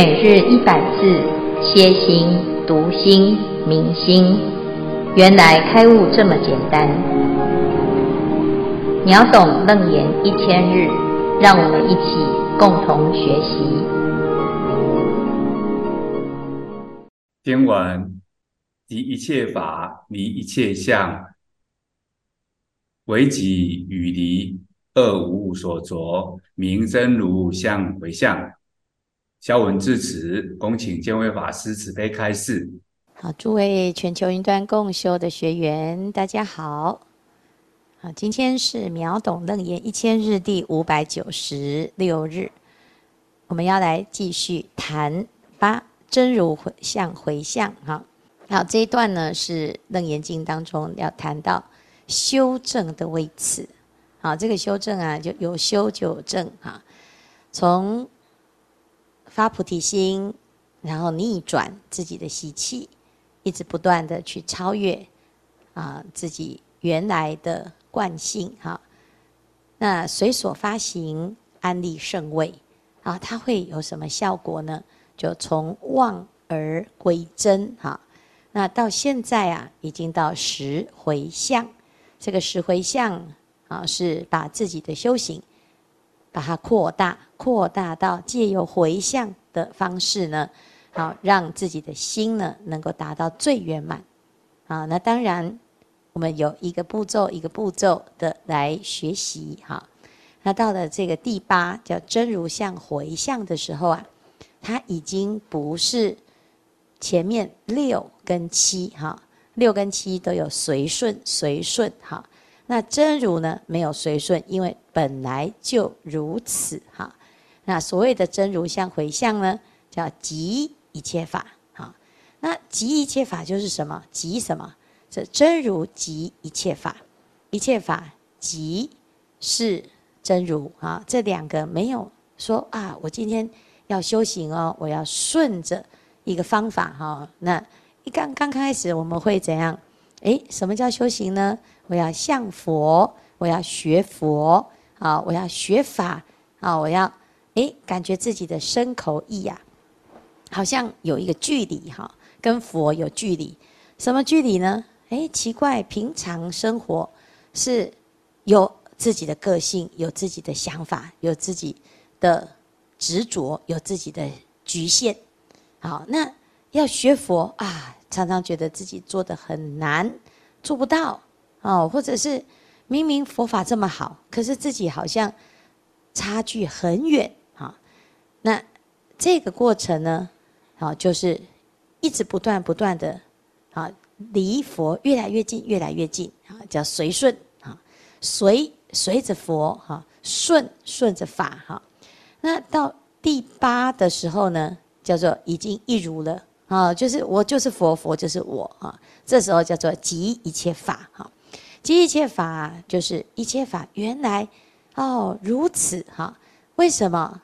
每日一百字，歇心、读心、明心，原来开悟这么简单。秒懂楞严一千日，让我们一起共同学习。经文：即一切法离一切相，唯己与离二无所着，名真如相回相。肖文致辞，恭请见辉法师慈悲开示。好，诸位全球云端共修的学员，大家好。好，今天是秒懂楞严一千日第五百九十六日，我们要来继续谈八真如回向回向。哈，好，这一段呢是楞严经当中要谈到修正的位次。好，这个修正啊，就有修就有正。哈，从发菩提心，然后逆转自己的习气，一直不断的去超越啊自己原来的惯性哈。那随所发行安立圣位啊，它会有什么效果呢？就从妄而归真哈。那到现在啊，已经到十回向，这个十回向啊，是把自己的修行。把它扩大，扩大到借由回向的方式呢，好让自己的心呢能够达到最圆满。啊，那当然我们有一个步骤一个步骤的来学习哈。那到了这个第八叫真如相回向的时候啊，它已经不是前面六跟七哈，六跟七都有随顺随顺哈。那真如呢，没有随顺，因为本来就如此哈。那所谓的真如相回向呢，叫即一切法哈。那即一切法就是什么？即什么？这真如即一切法，一切法即是真如啊。这两个没有说啊，我今天要修行哦，我要顺着一个方法哈。那一刚刚开始我们会怎样？诶，什么叫修行呢？我要向佛，我要学佛，啊，我要学法，啊，我要，诶，感觉自己的身口意呀，好像有一个距离哈，跟佛有距离，什么距离呢？诶，奇怪，平常生活是有自己的个性，有自己的想法，有自己的执着，有自己的局限，好，那要学佛啊，常常觉得自己做得很难，做不到。哦，或者是明明佛法这么好，可是自己好像差距很远啊。那这个过程呢，啊，就是一直不断不断的啊，离佛越来越近，越来越近啊，叫随顺啊，随随着佛哈，顺顺着法哈。那到第八的时候呢，叫做已经一如了啊，就是我就是佛，佛就是我啊。这时候叫做即一切法哈。即一切法就是一切法，原来哦如此哈？为什么？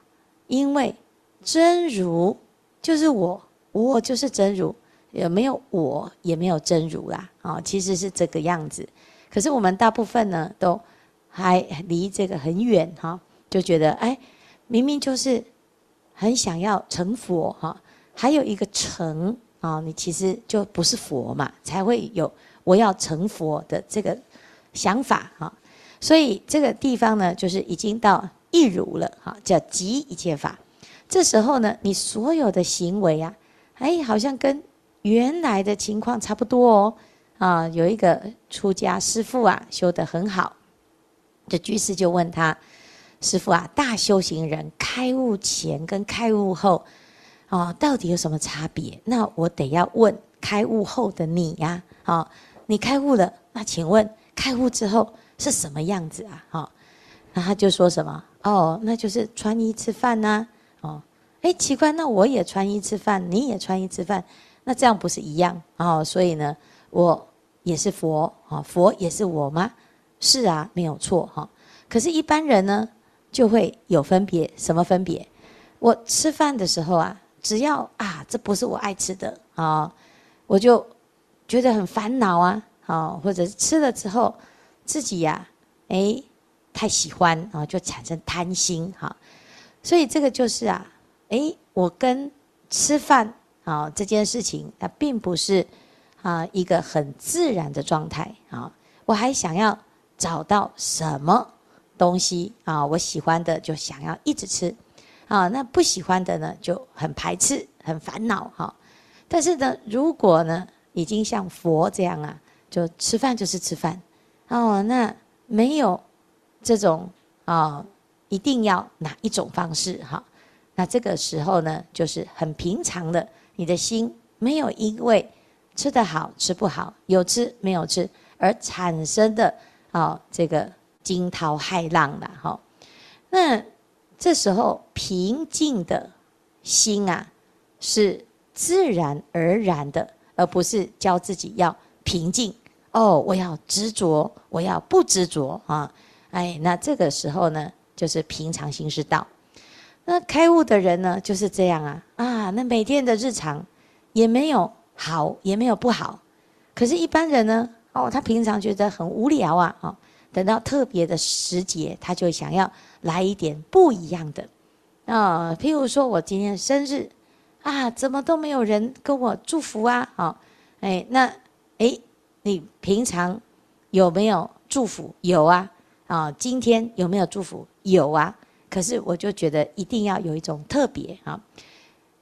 因为真如就是我，我就是真如，也没有我，也没有真如啦。啊，其实是这个样子。可是我们大部分呢，都还离这个很远哈，就觉得哎，明明就是很想要成佛哈，还有一个成啊，你其实就不是佛嘛，才会有。我要成佛的这个想法哈，所以这个地方呢，就是已经到一如了哈，叫即一切法。这时候呢，你所有的行为啊，哎，好像跟原来的情况差不多哦。啊，有一个出家师父啊，修得很好，这居士就问他：“师父啊，大修行人开悟前跟开悟后，啊，到底有什么差别？”那我得要问开悟后的你呀，啊。你开悟了，那请问开悟之后是什么样子啊？哈，那他就说什么？哦，那就是穿衣吃饭呐。哦，哎，奇怪，那我也穿衣吃饭，你也穿衣吃饭，那这样不是一样？哦，所以呢，我也是佛，啊，佛也是我吗？是啊，没有错，哈。可是，一般人呢，就会有分别，什么分别？我吃饭的时候啊，只要啊，这不是我爱吃的啊，我就。觉得很烦恼啊，啊，或者是吃了之后，自己呀，哎，太喜欢啊，就产生贪心哈。所以这个就是啊，哎，我跟吃饭啊这件事情，它并不是啊一个很自然的状态啊。我还想要找到什么东西啊，我喜欢的就想要一直吃啊，那不喜欢的呢就很排斥、很烦恼哈。但是呢，如果呢已经像佛这样啊，就吃饭就是吃饭哦，那没有这种啊一定要哪一种方式哈。那这个时候呢，就是很平常的，你的心没有因为吃得好吃不好，有吃没有吃而产生的啊这个惊涛骇浪了哈。那这时候平静的心啊，是自然而然的，而不是教自己要平静哦，我要执着，我要不执着啊。哎，那这个时候呢，就是平常心是道。那开悟的人呢，就是这样啊啊！那每天的日常也没有好，也没有不好。可是，一般人呢，哦，他平常觉得很无聊啊，哦，等到特别的时节，他就想要来一点不一样的啊。譬如说，我今天生日啊，怎么都没有人跟我祝福啊？哦，哎，那哎，你平常有没有祝福？有啊，啊，今天有没有祝福？有啊。可是我就觉得一定要有一种特别啊，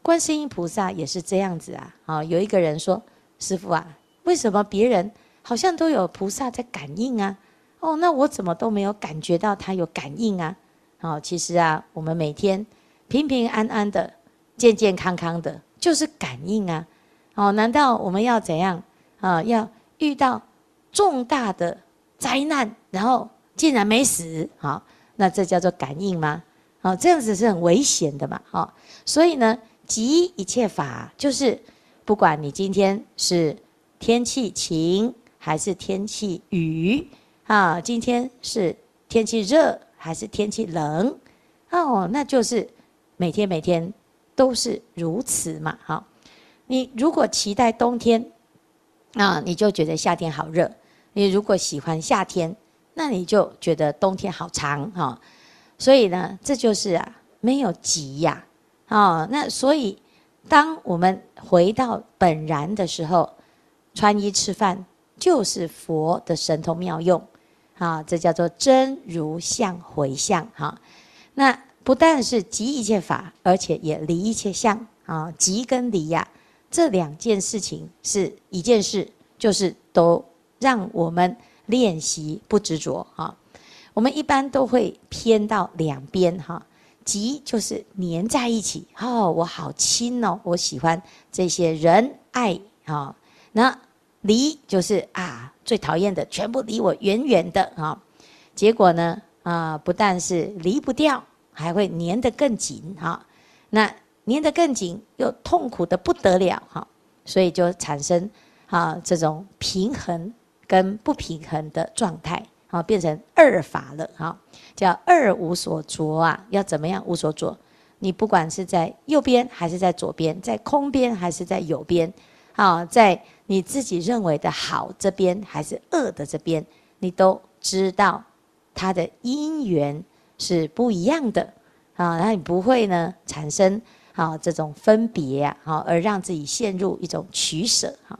观世音菩萨也是这样子啊。啊，有一个人说：“师父啊，为什么别人好像都有菩萨在感应啊？哦，那我怎么都没有感觉到他有感应啊？”哦，其实啊，我们每天平平安安的、健健康康的，就是感应啊。哦，难道我们要怎样啊？要遇到重大的灾难，然后竟然没死？好。那这叫做感应吗？哦，这样子是很危险的嘛，哦，所以呢，即一切法就是，不管你今天是天气晴还是天气雨，啊，今天是天气热还是天气冷，哦，那就是每天每天都是如此嘛，好，你如果期待冬天，啊，你就觉得夏天好热；你如果喜欢夏天。那你就觉得冬天好长哈，所以呢，这就是啊，没有急呀，啊，那所以当我们回到本然的时候，穿衣吃饭就是佛的神通妙用，啊，这叫做真如相回向哈。那不但是即一切法，而且也离一切相啊，即跟离呀，这两件事情是一件事，就是都让我们。练习不执着哈，我们一般都会偏到两边哈，即就是黏在一起哦，我好亲哦，我喜欢这些人爱啊，那离就是啊，最讨厌的全部离我远远的啊，结果呢啊，不但是离不掉，还会粘得更紧哈，那粘得更紧又痛苦得不得了哈，所以就产生啊这种平衡。跟不平衡的状态，好变成二法了，哈，叫二无所着啊。要怎么样无所着？你不管是在右边还是在左边，在空边还是在有边，啊，在你自己认为的好这边还是恶的这边，你都知道它的因缘是不一样的啊。那你不会呢产生啊这种分别呀，好而让自己陷入一种取舍哈。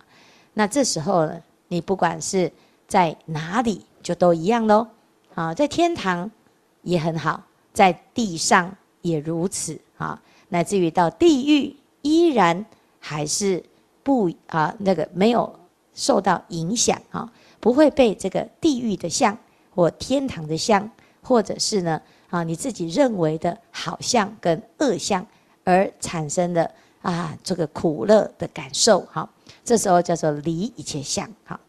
那这时候呢？你不管是在哪里，就都一样喽。啊，在天堂也很好，在地上也如此啊，乃至于到地狱，依然还是不啊那个没有受到影响啊，不会被这个地狱的相或天堂的相，或者是呢啊你自己认为的好相跟恶相而产生的啊这个苦乐的感受哈。这时候叫做离一切相，哈，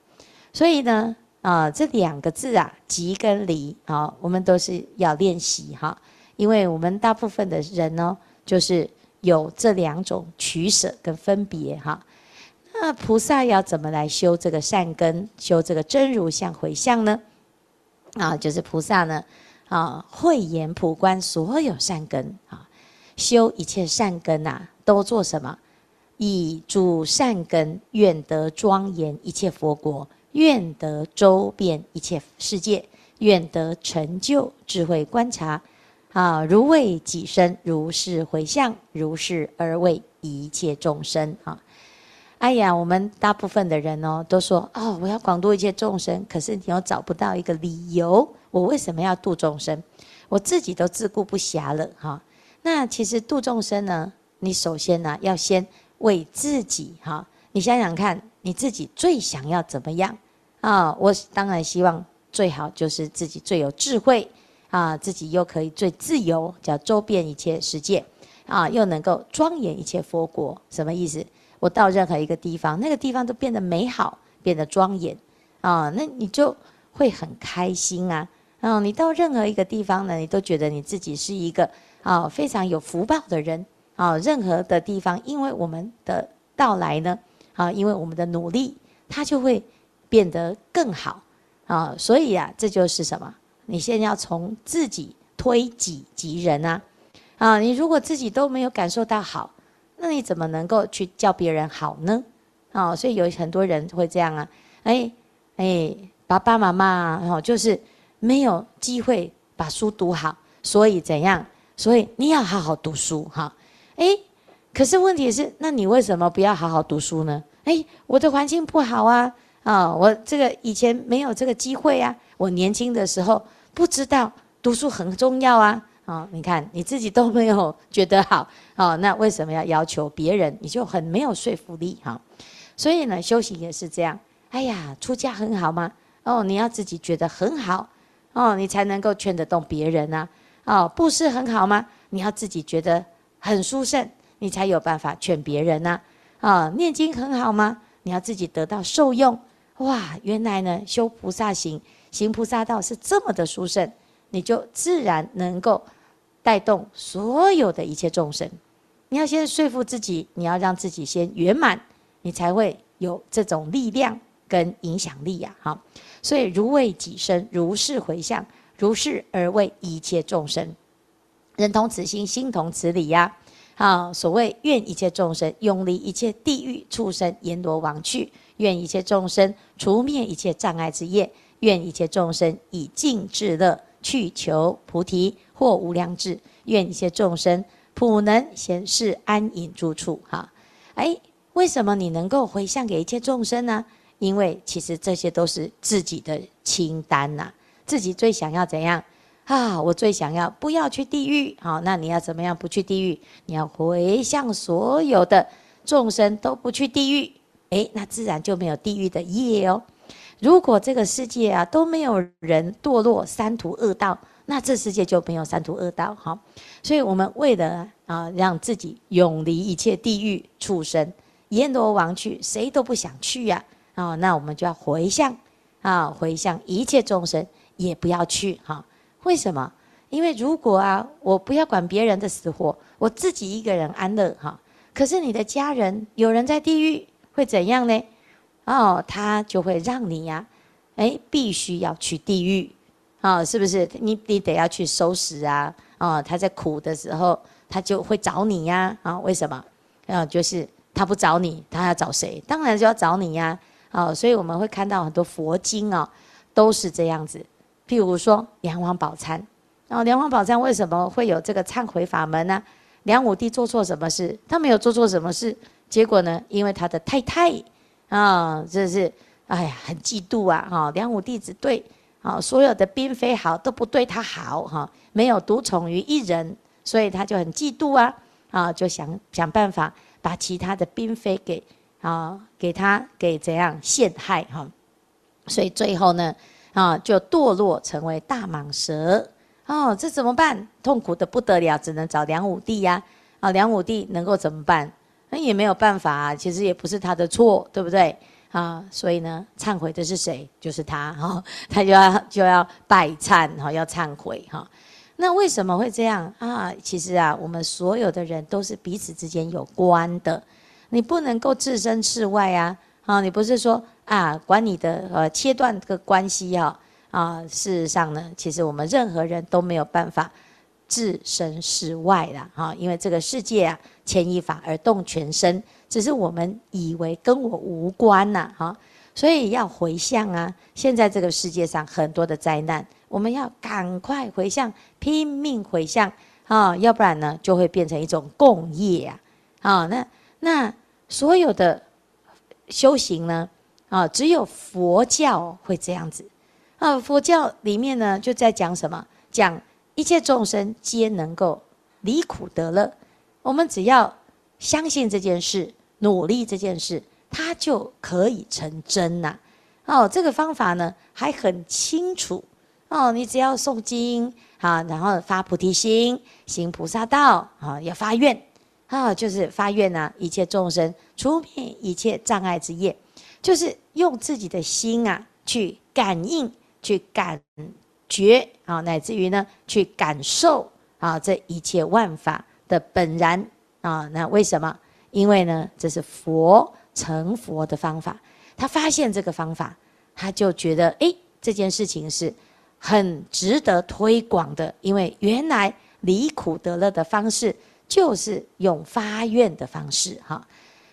所以呢，啊，这两个字啊，即跟离，啊，我们都是要练习哈，因为我们大部分的人呢，就是有这两种取舍跟分别哈。那菩萨要怎么来修这个善根，修这个真如相回向呢？啊，就是菩萨呢，啊，慧眼普观所有善根啊，修一切善根呐，都做什么？以主善根，愿得庄严一切佛国，愿得周遍一切世界，愿得成就智慧观察，啊，如为己身，如是回向，如是而为一切众生啊。哎呀，我们大部分的人哦，都说哦，我要广度一切众生，可是你又找不到一个理由，我为什么要度众生？我自己都自顾不暇了哈。那其实度众生呢，你首先呢，要先为自己哈。你想想看，你自己最想要怎么样啊？我当然希望最好就是自己最有智慧啊，自己又可以最自由，叫周遍一切世界啊，又能够庄严一切佛国。什么意思？我到任何一个地方，那个地方都变得美好，变得庄严啊，那你就会很开心啊。啊，你到任何一个地方呢，你都觉得你自己是一个啊非常有福报的人啊。任何的地方，因为我们的到来呢，啊，因为我们的努力，它就会变得更好啊。所以啊，这就是什么？你现在要从自己推己及人啊。啊，你如果自己都没有感受到好。那你怎么能够去叫别人好呢？哦，所以有很多人会这样啊，哎哎，爸爸妈妈哦，就是没有机会把书读好，所以怎样？所以你要好好读书哈。哎，可是问题是，那你为什么不要好好读书呢？哎，我的环境不好啊，啊，我这个以前没有这个机会啊，我年轻的时候不知道读书很重要啊。啊，你看你自己都没有觉得好，哦，那为什么要要求别人？你就很没有说服力哈。所以呢，修行也是这样。哎呀，出家很好吗？哦，你要自己觉得很好，哦，你才能够劝得动别人呐。哦，布施很好吗？你要自己觉得很殊胜，你才有办法劝别人呐。啊，念经很好吗？你要自己得到受用。哇，原来呢，修菩萨行，行菩萨道是这么的殊胜。你就自然能够带动所有的一切众生。你要先说服自己，你要让自己先圆满，你才会有这种力量跟影响力呀！好，所以如为己身，如是回向，如是而为一切众生。人同此心，心同此理呀！啊，所谓愿一切众生永离一切地狱畜生阎罗王趣，愿一切众生除灭一切障碍之业，愿一切众生以净智乐。去求菩提或无量智，愿一切众生普能显示安隐住处。哈，哎，为什么你能够回向给一切众生呢？因为其实这些都是自己的清单呐、自己最想要怎样啊？我最想要不要去地狱？好，那你要怎么样不去地狱？你要回向所有的众生都不去地狱，哎，那自然就没有地狱的业哦。如果这个世界啊都没有人堕落三途恶道，那这世界就没有三途恶道哈。所以，我们为了啊让自己永离一切地狱畜生、阎罗王去，谁都不想去呀啊。那我们就要回向啊，回向一切众生也不要去哈。为什么？因为如果啊，我不要管别人的死活，我自己一个人安乐哈。可是你的家人有人在地狱，会怎样呢？哦，他就会让你呀、啊，哎，必须要去地狱，啊、哦，是不是？你你得要去收拾啊，啊、哦，他在苦的时候，他就会找你呀，啊、哦，为什么？啊、就是他不找你，他要找谁？当然就要找你呀，啊、所以我们会看到很多佛经啊、都是这样子。譬如说梁王宝钗，然后梁王宝钗为什么会有这个忏悔法门呢？梁武帝做错什么事？他没有做错什么事，结果呢？因为他的太太。啊，这是哎呀，很嫉妒啊！哈，梁武帝只对啊所有的嫔妃好，都不对他好哈，没有独宠于一人，所以他就很嫉妒啊！啊，就想想办法把其他的嫔妃给啊给他给怎样陷害哈，所以最后呢啊就堕落成为大蟒蛇哦，这怎么办？痛苦的不得了，只能找梁武帝呀！啊，梁武帝能够怎么办？那也没有办法，其实也不是他的错，对不对啊？所以呢，忏悔的是谁？就是他哈，他就要就要拜忏哈，要忏悔哈。那为什么会这样啊？其实啊，我们所有的人都是彼此之间有关的，你不能够置身事外啊！啊，你不是说啊，管你的呃切断个关系哈啊？事实上呢，其实我们任何人都没有办法。置身事外了哈，因为这个世界啊，牵一发而动全身，只是我们以为跟我无关呐哈，所以要回向啊。现在这个世界上很多的灾难，我们要赶快回向，拼命回向啊，要不然呢就会变成一种共业啊啊，那那所有的修行呢，啊，只有佛教会这样子。啊，佛教里面呢，就在讲什么？讲一切众生皆能够离苦得乐。我们只要相信这件事，努力这件事，它就可以成真呐。哦，这个方法呢还很清楚。哦，你只要诵经啊，然后发菩提心，行菩萨道啊，要发愿啊，就是发愿呐，一切众生除灭一切障碍之业，就是用自己的心啊去感应。去感觉啊，乃至于呢，去感受啊，这一切万法的本然啊。那为什么？因为呢，这是佛成佛的方法。他发现这个方法，他就觉得，哎，这件事情是很值得推广的。因为原来离苦得乐的方式，就是用发愿的方式。哈，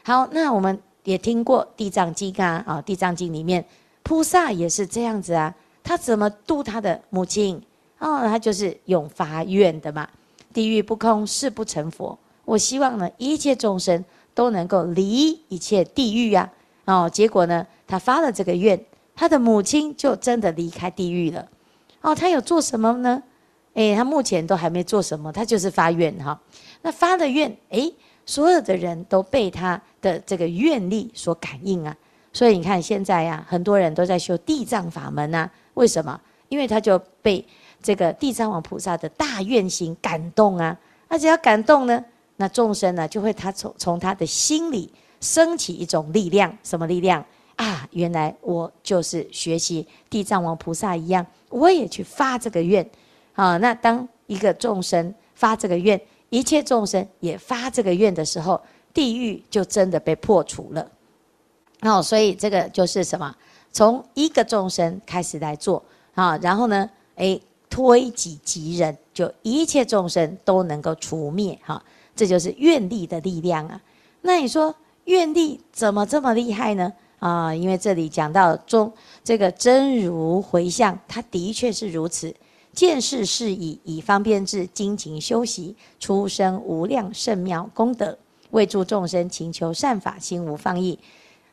好，那我们也听过《地藏经》啊，啊，《地藏经》里面菩萨也是这样子啊。他怎么度他的母亲？哦，他就是用发愿的嘛。地狱不空，誓不成佛。我希望呢，一切众生都能够离一切地狱呀。哦，结果呢，他发了这个愿，他的母亲就真的离开地狱了。哦，他有做什么呢？诶，他目前都还没做什么，他就是发愿哈。那发了愿，诶，所有的人都被他的这个愿力所感应啊。所以你看现在呀，很多人都在修地藏法门呐。为什么？因为他就被这个地藏王菩萨的大愿心感动啊！那只要感动呢，那众生呢就会他从从他的心里升起一种力量，什么力量啊？原来我就是学习地藏王菩萨一样，我也去发这个愿啊！那当一个众生发这个愿，一切众生也发这个愿的时候，地狱就真的被破除了。哦，所以这个就是什么？从一个众生开始来做啊，然后呢，诶，推己及人，就一切众生都能够除灭哈，这就是愿力的力量啊。那你说愿力怎么这么厉害呢？啊，因为这里讲到中这个真如回向，它的确是如此。见事是以以方便智精勤修习，出生无量胜妙功德，为诸众生勤求善法，心无放逸。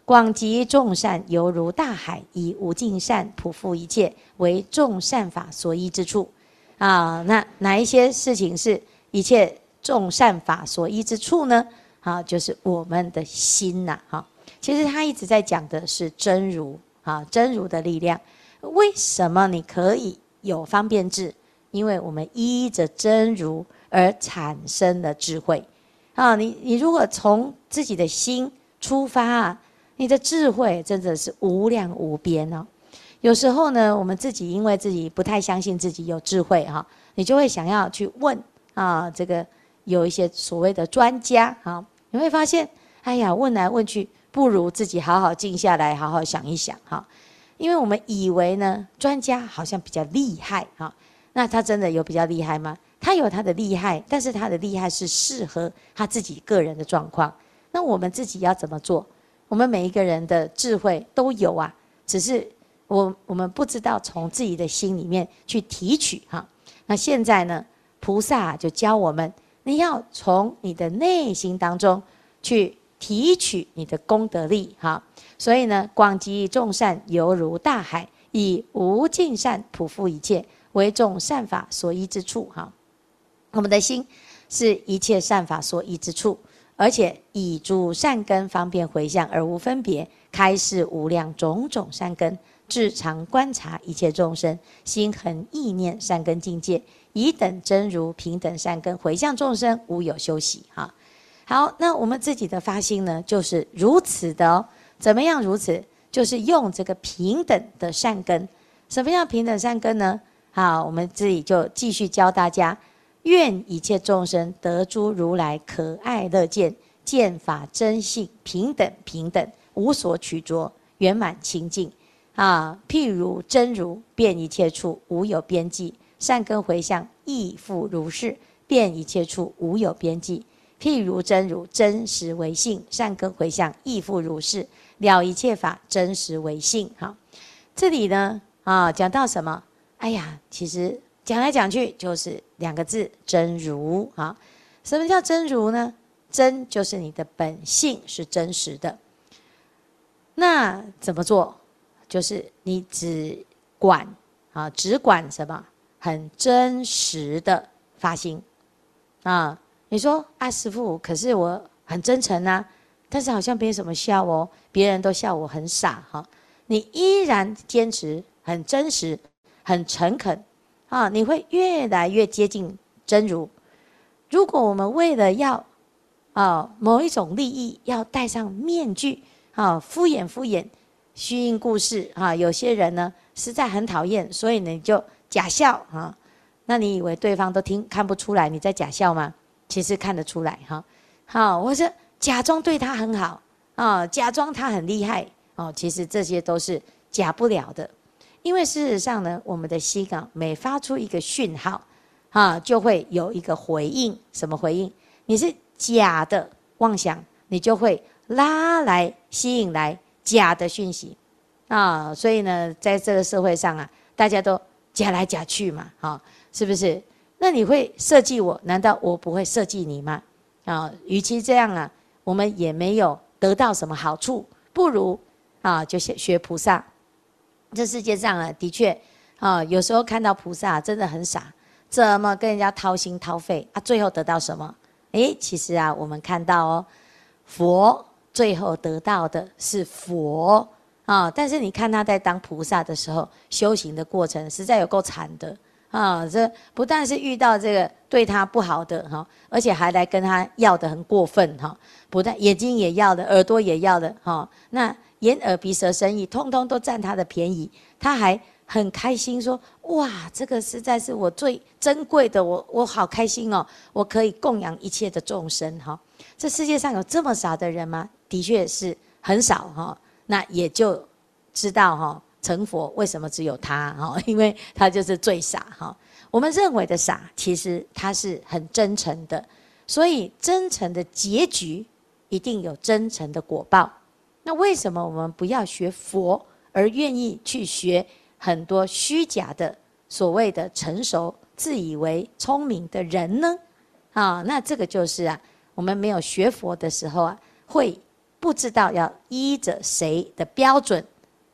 广集众善，犹如大海，以无尽善普覆一切，为众善法所依之处。啊，那哪一些事情是一切众善法所依之处呢？啊，就是我们的心呐。哈，其实他一直在讲的是真如啊，真如的力量。为什么你可以有方便智？因为我们依着真如而产生了智慧。啊，你你如果从自己的心出发啊。你的智慧真的是无量无边哦。有时候呢，我们自己因为自己不太相信自己有智慧哈，你就会想要去问啊，这个有一些所谓的专家哈，你会发现，哎呀，问来问去，不如自己好好静下来，好好想一想哈。因为我们以为呢，专家好像比较厉害哈，那他真的有比较厉害吗？他有他的厉害，但是他的厉害是适合他自己个人的状况。那我们自己要怎么做？我们每一个人的智慧都有啊，只是我我们不知道从自己的心里面去提取哈。那现在呢，菩萨就教我们，你要从你的内心当中去提取你的功德力哈。所以呢，广集众善，犹如大海，以无尽善普覆一切，为众善法所依之处哈。我们的心是一切善法所依之处。而且以诸善根方便回向而无分别，开示无量种种善根，至常观察一切众生心恒意念善根境界，以等真如平等善根回向众生，无有休息。哈，好，那我们自己的发心呢，就是如此的哦。怎么样如此？就是用这个平等的善根。什么样平等善根呢？好，我们自己就继续教大家。愿一切众生得诸如来可爱乐见，见法真性平等平等，无所取着，圆满清净。啊，譬如真如遍一切处，无有边际，善根回向亦复如是，遍一切处无有边际。譬如真如真实为性，善根回向亦复如是，了一切法真实为性。好，这里呢啊，讲到什么？哎呀，其实。讲来讲去就是两个字：真如啊。什么叫真如呢？真就是你的本性是真实的。那怎么做？就是你只管啊，只管什么？很真实的发心啊！你说啊，师父，可是我很真诚啊，但是好像没什么效哦，别人都笑我很傻哈。你依然坚持很真实、很诚恳啊，你会越来越接近真如。如果我们为了要啊某一种利益，要戴上面具啊，敷衍敷衍，虚应故事啊，有些人呢实在很讨厌，所以你就。假笑啊，那你以为对方都听看不出来你在假笑吗？其实看得出来哈。好，我是假装对他很好啊，假装他很厉害哦，其实这些都是假不了的，因为事实上呢，我们的心啊，每发出一个讯号啊，就会有一个回应。什么回应？你是假的妄想，你就会拉来吸引来假的讯息啊。所以呢，在这个社会上啊，大家都。假来假去嘛，好，是不是？那你会设计我，难道我不会设计你吗？啊，与其这样啊，我们也没有得到什么好处，不如啊，就学学菩萨。这世界上啊，的确啊，有时候看到菩萨真的很傻，怎么跟人家掏心掏肺啊？最后得到什么？诶，其实啊，我们看到哦，佛最后得到的是佛。啊！但是你看他在当菩萨的时候，修行的过程实在有够惨的啊！这不但是遇到这个对他不好的哈，而且还来跟他要的很过分哈！不但眼睛也要的，耳朵也要的哈，那眼耳鼻舌身意通通都占他的便宜，他还很开心说：哇，这个实在是我最珍贵的，我我好开心哦！我可以供养一切的众生哈！这世界上有这么傻的人吗？的确是很少哈。那也就知道哈，成佛为什么只有他哈？因为他就是最傻哈。我们认为的傻，其实他是很真诚的，所以真诚的结局一定有真诚的果报。那为什么我们不要学佛，而愿意去学很多虚假的所谓的成熟、自以为聪明的人呢？啊，那这个就是啊，我们没有学佛的时候啊，会。不知道要依着谁的标准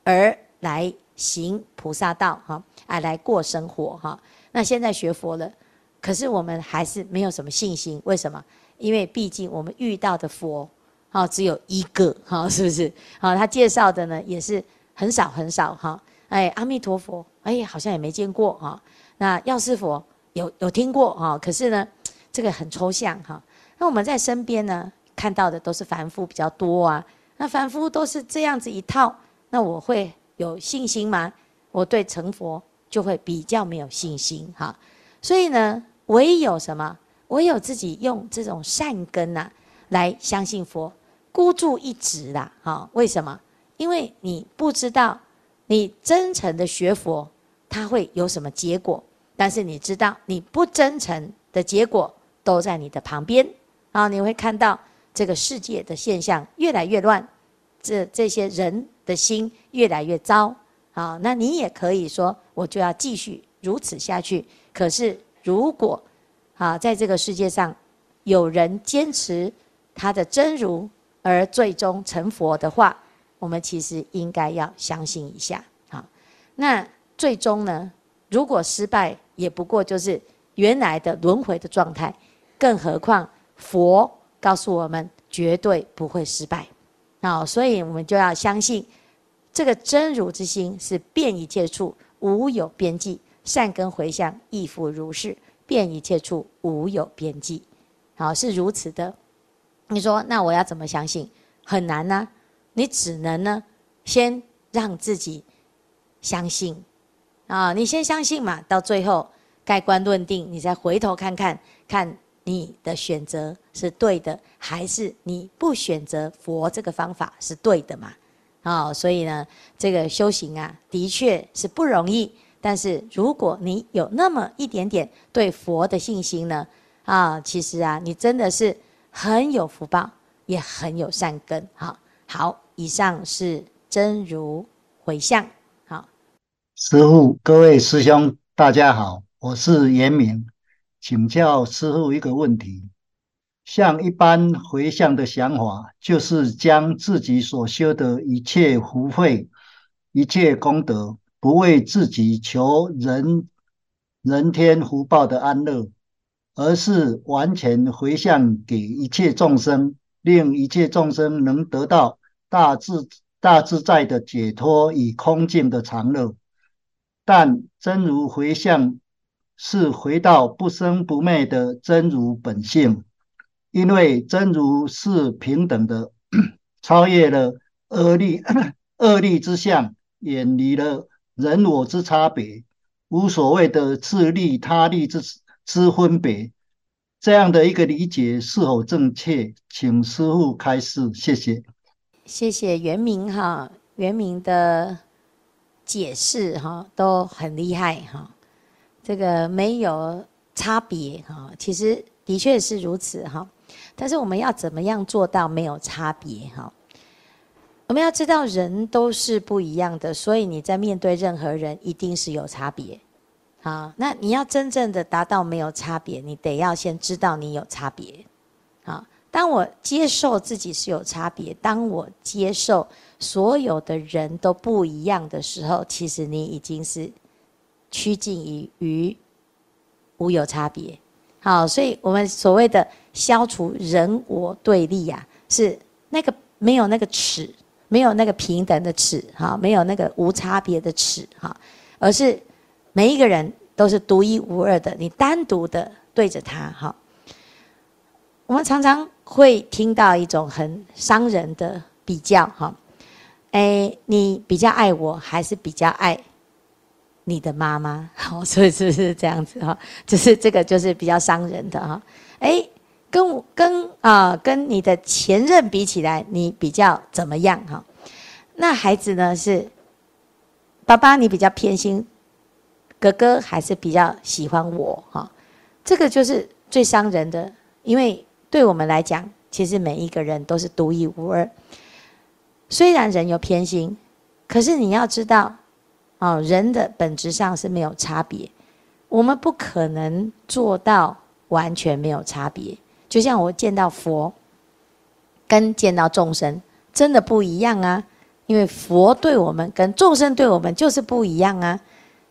而来行菩萨道哈，啊，来过生活哈。那现在学佛了，可是我们还是没有什么信心。为什么？因为毕竟我们遇到的佛哈只有一个哈，是不是？啊，他介绍的呢也是很少很少哈。哎，阿弥陀佛，哎，好像也没见过哈。那药师佛有有听过哈，可是呢，这个很抽象哈。那我们在身边呢？看到的都是凡夫比较多啊，那凡夫都是这样子一套，那我会有信心吗？我对成佛就会比较没有信心哈。所以呢，唯有什么？唯有自己用这种善根呐、啊，来相信佛，孤注一掷啦哈。为什么？因为你不知道你真诚的学佛，它会有什么结果，但是你知道你不真诚的结果都在你的旁边啊，你会看到。这个世界的现象越来越乱，这这些人的心越来越糟啊！那你也可以说，我就要继续如此下去。可是，如果啊，在这个世界上有人坚持他的真如而最终成佛的话，我们其实应该要相信一下。好，那最终呢，如果失败，也不过就是原来的轮回的状态。更何况佛。告诉我们绝对不会失败，啊，所以我们就要相信这个真如之心是遍一切处无有边际，善根回向亦复如是，遍一切处无有边际，好，是如此的。你说那我要怎么相信？很难呢，你只能呢先让自己相信啊，你先相信嘛，到最后盖棺论定，你再回头看看看。你的选择是对的，还是你不选择佛这个方法是对的嘛？哦，所以呢，这个修行啊，的确是不容易。但是如果你有那么一点点对佛的信心呢，啊，其实啊，你真的是很有福报，也很有善根。好，好，以上是真如回向。好，师父，各位师兄，大家好，我是严明。请教师父一个问题：像一般回向的想法，就是将自己所修的一切福慧、一切功德，不为自己求人人天福报的安乐，而是完全回向给一切众生，令一切众生能得到大自大自在的解脱与空净的常乐。但真如回向是回到不生不灭的真如本性。因为真如是平等的，超越了恶利 恶利之相，远离了人我之差别，无所谓的自利他利之之分别。这样的一个理解是否正确？请师傅开示，谢谢。谢谢圆明哈，圆明的解释哈都很厉害哈。这个没有差别哈，其实的确是如此哈。但是我们要怎么样做到没有差别？哈，我们要知道人都是不一样的，所以你在面对任何人一定是有差别。好，那你要真正的达到没有差别，你得要先知道你有差别。好，当我接受自己是有差别，当我接受所有的人都不一样的时候，其实你已经是趋近于于无有差别。好，所以我们所谓的消除人我对立呀、啊，是那个没有那个尺，没有那个平等的尺，哈，没有那个无差别的尺，哈，而是每一个人都是独一无二的，你单独的对着他，哈。我们常常会听到一种很伤人的比较，哈，哎，你比较爱我，还是比较爱？你的妈妈，好，所以是不是这样子哈？就是这个，就是比较伤人的哈。哎，跟我跟啊，跟你的前任比起来，你比较怎么样哈？那孩子呢？是爸爸，你比较偏心哥哥，还是比较喜欢我哈？这个就是最伤人的，因为对我们来讲，其实每一个人都是独一无二。虽然人有偏心，可是你要知道。哦，人的本质上是没有差别，我们不可能做到完全没有差别。就像我见到佛，跟见到众生真的不一样啊，因为佛对我们跟众生对我们就是不一样啊。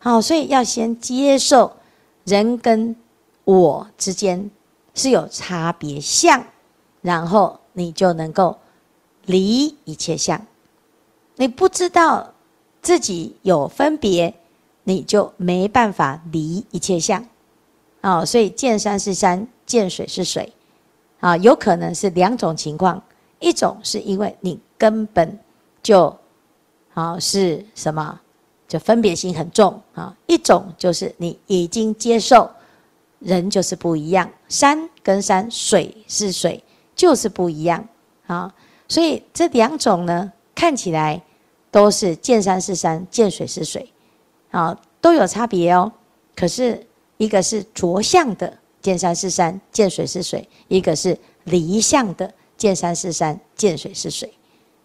好，所以要先接受人跟我之间是有差别相，然后你就能够离一切相。你不知道。自己有分别，你就没办法离一切相，啊，所以见山是山，见水是水，啊，有可能是两种情况，一种是因为你根本就，啊，是什么，就分别心很重啊，一种就是你已经接受，人就是不一样，山跟山，水是水，就是不一样，啊，所以这两种呢，看起来。都是见山是山，见水是水，啊，都有差别哦。可是一个是着相的，见山是山，见水是水；一个是离相的，见山是山，见水是水。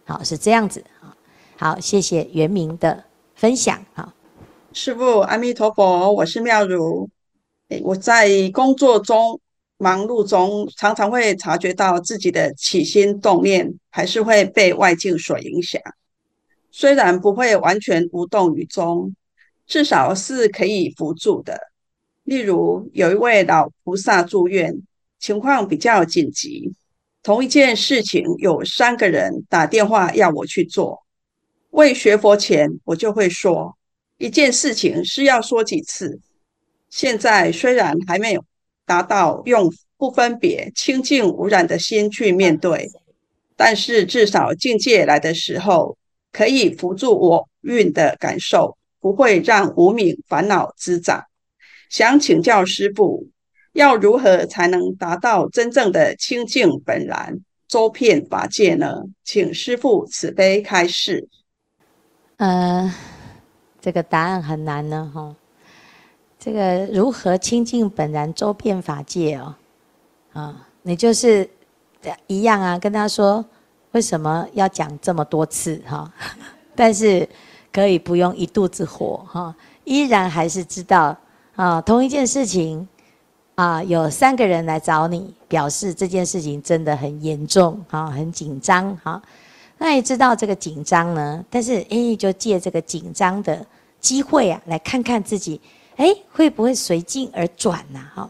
好，是这样子啊。好，谢谢圆明的分享。哈，师父阿弥陀佛，我是妙如。我在工作中忙碌中，常常会察觉到自己的起心动念，还是会被外境所影响。虽然不会完全无动于衷，至少是可以扶助的。例如，有一位老菩萨住院，情况比较紧急，同一件事情有三个人打电话要我去做。未学佛前，我就会说，一件事情是要说几次。现在虽然还没有达到用不分别、清净无染的心去面对，但是至少境界来的时候。可以辅助我运的感受，不会让无明烦恼滋长。想请教师父，要如何才能达到真正的清净本然，周遍法界呢？请师父慈悲开示。呃，这个答案很难呢，哈。这个如何清净本然，周遍法界哦？啊，你就是一样啊，跟他说。为什么要讲这么多次哈？但是可以不用一肚子火哈，依然还是知道啊，同一件事情啊，有三个人来找你，表示这件事情真的很严重啊，很紧张哈。那也知道这个紧张呢，但是哎，就借这个紧张的机会啊，来看看自己，哎，会不会随境而转呢？哈，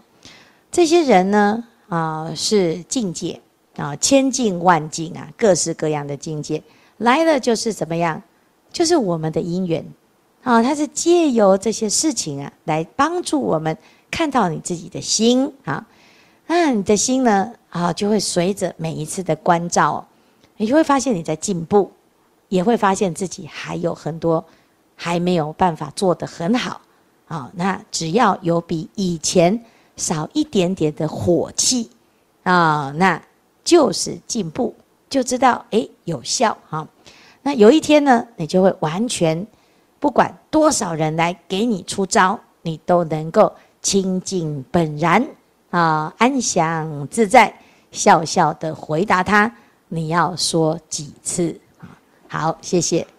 这些人呢，啊，是境界啊，千境万境啊，各式各样的境界来了，就是怎么样？就是我们的因缘啊，他是借由这些事情啊，来帮助我们。看到你自己的心啊，那你的心呢啊，就会随着每一次的关照，你就会发现你在进步，也会发现自己还有很多还没有办法做得很好啊。那只要有比以前少一点点的火气啊，那就是进步，就知道诶有效哈。那有一天呢，你就会完全不管多少人来给你出招，你都能够。清净本然啊，安详自在，笑笑的回答他。你要说几次？好，谢谢。